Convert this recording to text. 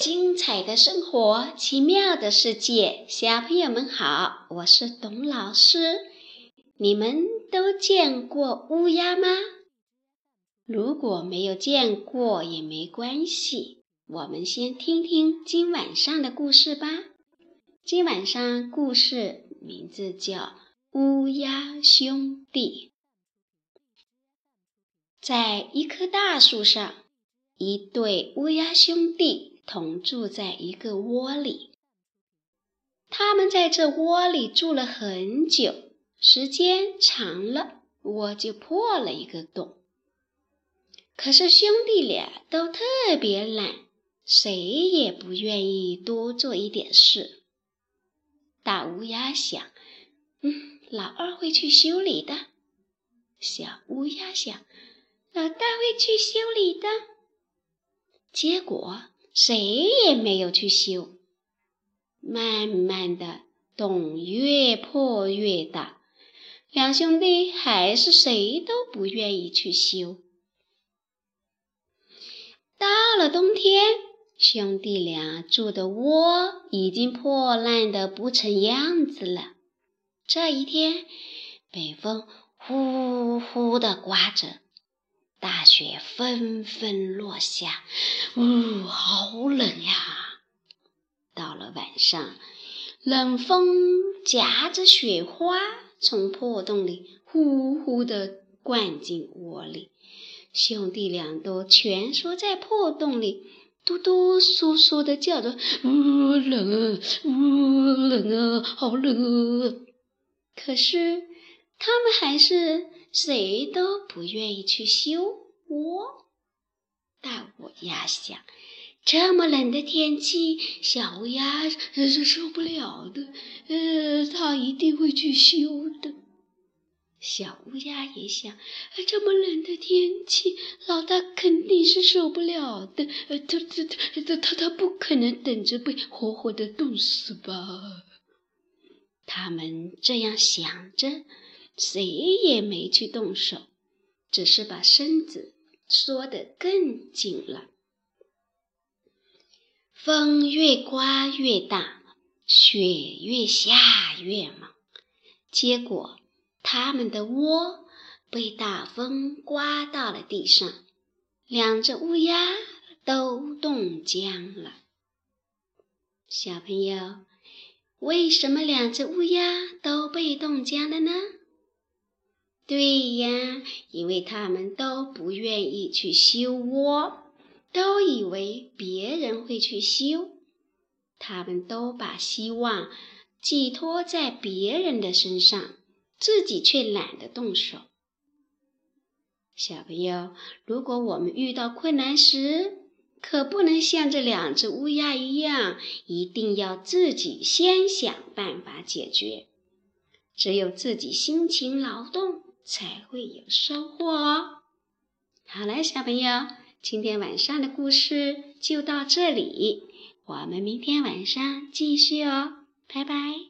精彩的生活，奇妙的世界，小朋友们好，我是董老师。你们都见过乌鸦吗？如果没有见过也没关系，我们先听听今晚上的故事吧。今晚上故事名字叫《乌鸦兄弟》。在一棵大树上，一对乌鸦兄弟。同住在一个窝里，他们在这窝里住了很久，时间长了，窝就破了一个洞。可是兄弟俩都特别懒，谁也不愿意多做一点事。大乌鸦想：“嗯，老二会去修理的。”小乌鸦想：“老大会去修理的。”结果。谁也没有去修，慢慢的，洞越破越大，两兄弟还是谁都不愿意去修。到了冬天，兄弟俩住的窝已经破烂的不成样子了。这一天，北风呼呼的刮着。大雪纷纷落下，呜，好冷呀！到了晚上，冷风夹着雪花从破洞里呼呼地灌进窝里，兄弟俩都蜷缩在破洞里，哆哆嗦嗦地叫着：“呜，冷啊，呜，冷啊，好冷啊！”可是他们还是。谁都不愿意去修窝。大乌鸦想：这么冷的天气，小乌鸦是受不了的。呃，它一定会去修的。小乌鸦也想：这么冷的天气，老大肯定是受不了的。呃，他他他他他不可能等着被活活的冻死吧？他们这样想着。谁也没去动手，只是把身子缩得更紧了。风越刮越大，雪越下越猛，结果他们的窝被大风刮到了地上，两只乌鸦都冻僵了。小朋友，为什么两只乌鸦都被冻僵了呢？对呀，因为他们都不愿意去修窝，都以为别人会去修，他们都把希望寄托在别人的身上，自己却懒得动手。小朋友，如果我们遇到困难时，可不能像这两只乌鸦一样，一定要自己先想办法解决，只有自己辛勤劳动。才会有收获哦。好了，小朋友，今天晚上的故事就到这里，我们明天晚上继续哦，拜拜。